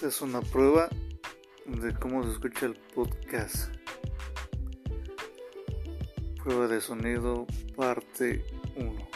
Esta es una prueba de cómo se escucha el podcast. Prueba de sonido parte 1.